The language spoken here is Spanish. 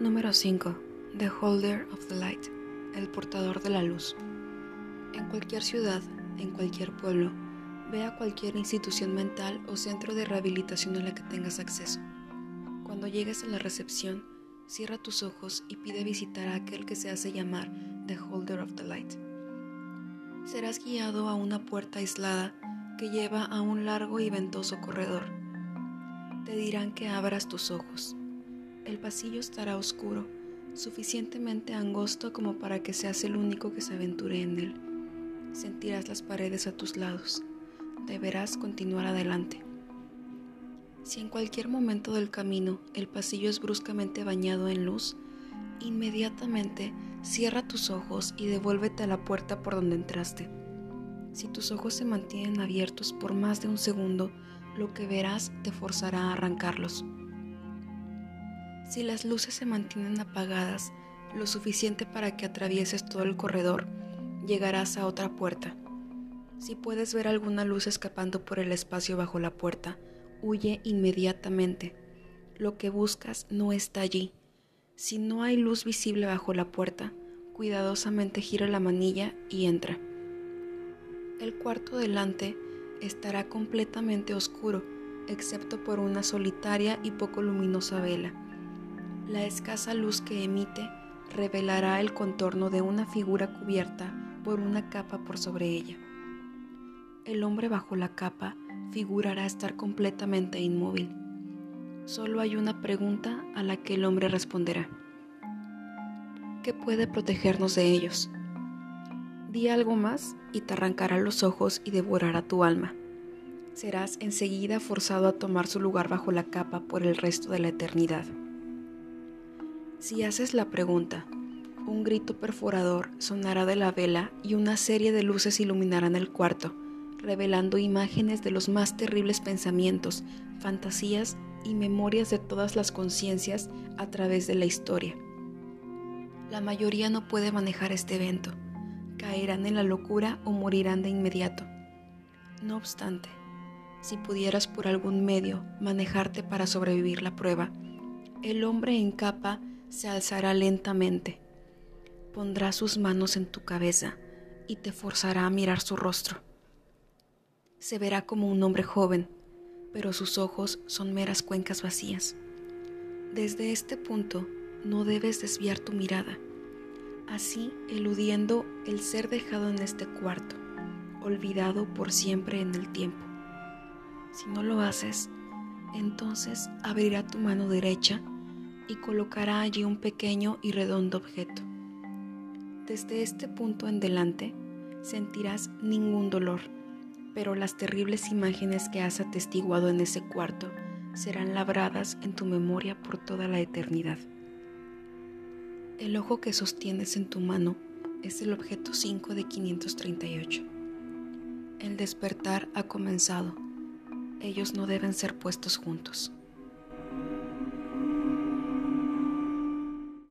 Número 5. The Holder of the Light. El portador de la luz. En cualquier ciudad, en cualquier pueblo, ve a cualquier institución mental o centro de rehabilitación a la que tengas acceso. Cuando llegues a la recepción, cierra tus ojos y pide visitar a aquel que se hace llamar The Holder of the Light. Serás guiado a una puerta aislada que lleva a un largo y ventoso corredor. Te dirán que abras tus ojos el pasillo estará oscuro, suficientemente angosto como para que seas el único que se aventure en él. Sentirás las paredes a tus lados. Deberás continuar adelante. Si en cualquier momento del camino el pasillo es bruscamente bañado en luz, inmediatamente cierra tus ojos y devuélvete a la puerta por donde entraste. Si tus ojos se mantienen abiertos por más de un segundo, lo que verás te forzará a arrancarlos. Si las luces se mantienen apagadas lo suficiente para que atravieses todo el corredor, llegarás a otra puerta. Si puedes ver alguna luz escapando por el espacio bajo la puerta, huye inmediatamente. Lo que buscas no está allí. Si no hay luz visible bajo la puerta, cuidadosamente gira la manilla y entra. El cuarto delante estará completamente oscuro, excepto por una solitaria y poco luminosa vela. La escasa luz que emite revelará el contorno de una figura cubierta por una capa por sobre ella. El hombre bajo la capa figurará estar completamente inmóvil. Solo hay una pregunta a la que el hombre responderá. ¿Qué puede protegernos de ellos? Di algo más y te arrancará los ojos y devorará tu alma. Serás enseguida forzado a tomar su lugar bajo la capa por el resto de la eternidad. Si haces la pregunta, un grito perforador sonará de la vela y una serie de luces iluminarán el cuarto, revelando imágenes de los más terribles pensamientos, fantasías y memorias de todas las conciencias a través de la historia. La mayoría no puede manejar este evento, caerán en la locura o morirán de inmediato. No obstante, si pudieras por algún medio manejarte para sobrevivir la prueba, el hombre en capa se alzará lentamente, pondrá sus manos en tu cabeza y te forzará a mirar su rostro. Se verá como un hombre joven, pero sus ojos son meras cuencas vacías. Desde este punto no debes desviar tu mirada, así eludiendo el ser dejado en este cuarto, olvidado por siempre en el tiempo. Si no lo haces, entonces abrirá tu mano derecha y colocará allí un pequeño y redondo objeto. Desde este punto en delante sentirás ningún dolor, pero las terribles imágenes que has atestiguado en ese cuarto serán labradas en tu memoria por toda la eternidad. El ojo que sostienes en tu mano es el objeto 5 de 538. El despertar ha comenzado. Ellos no deben ser puestos juntos.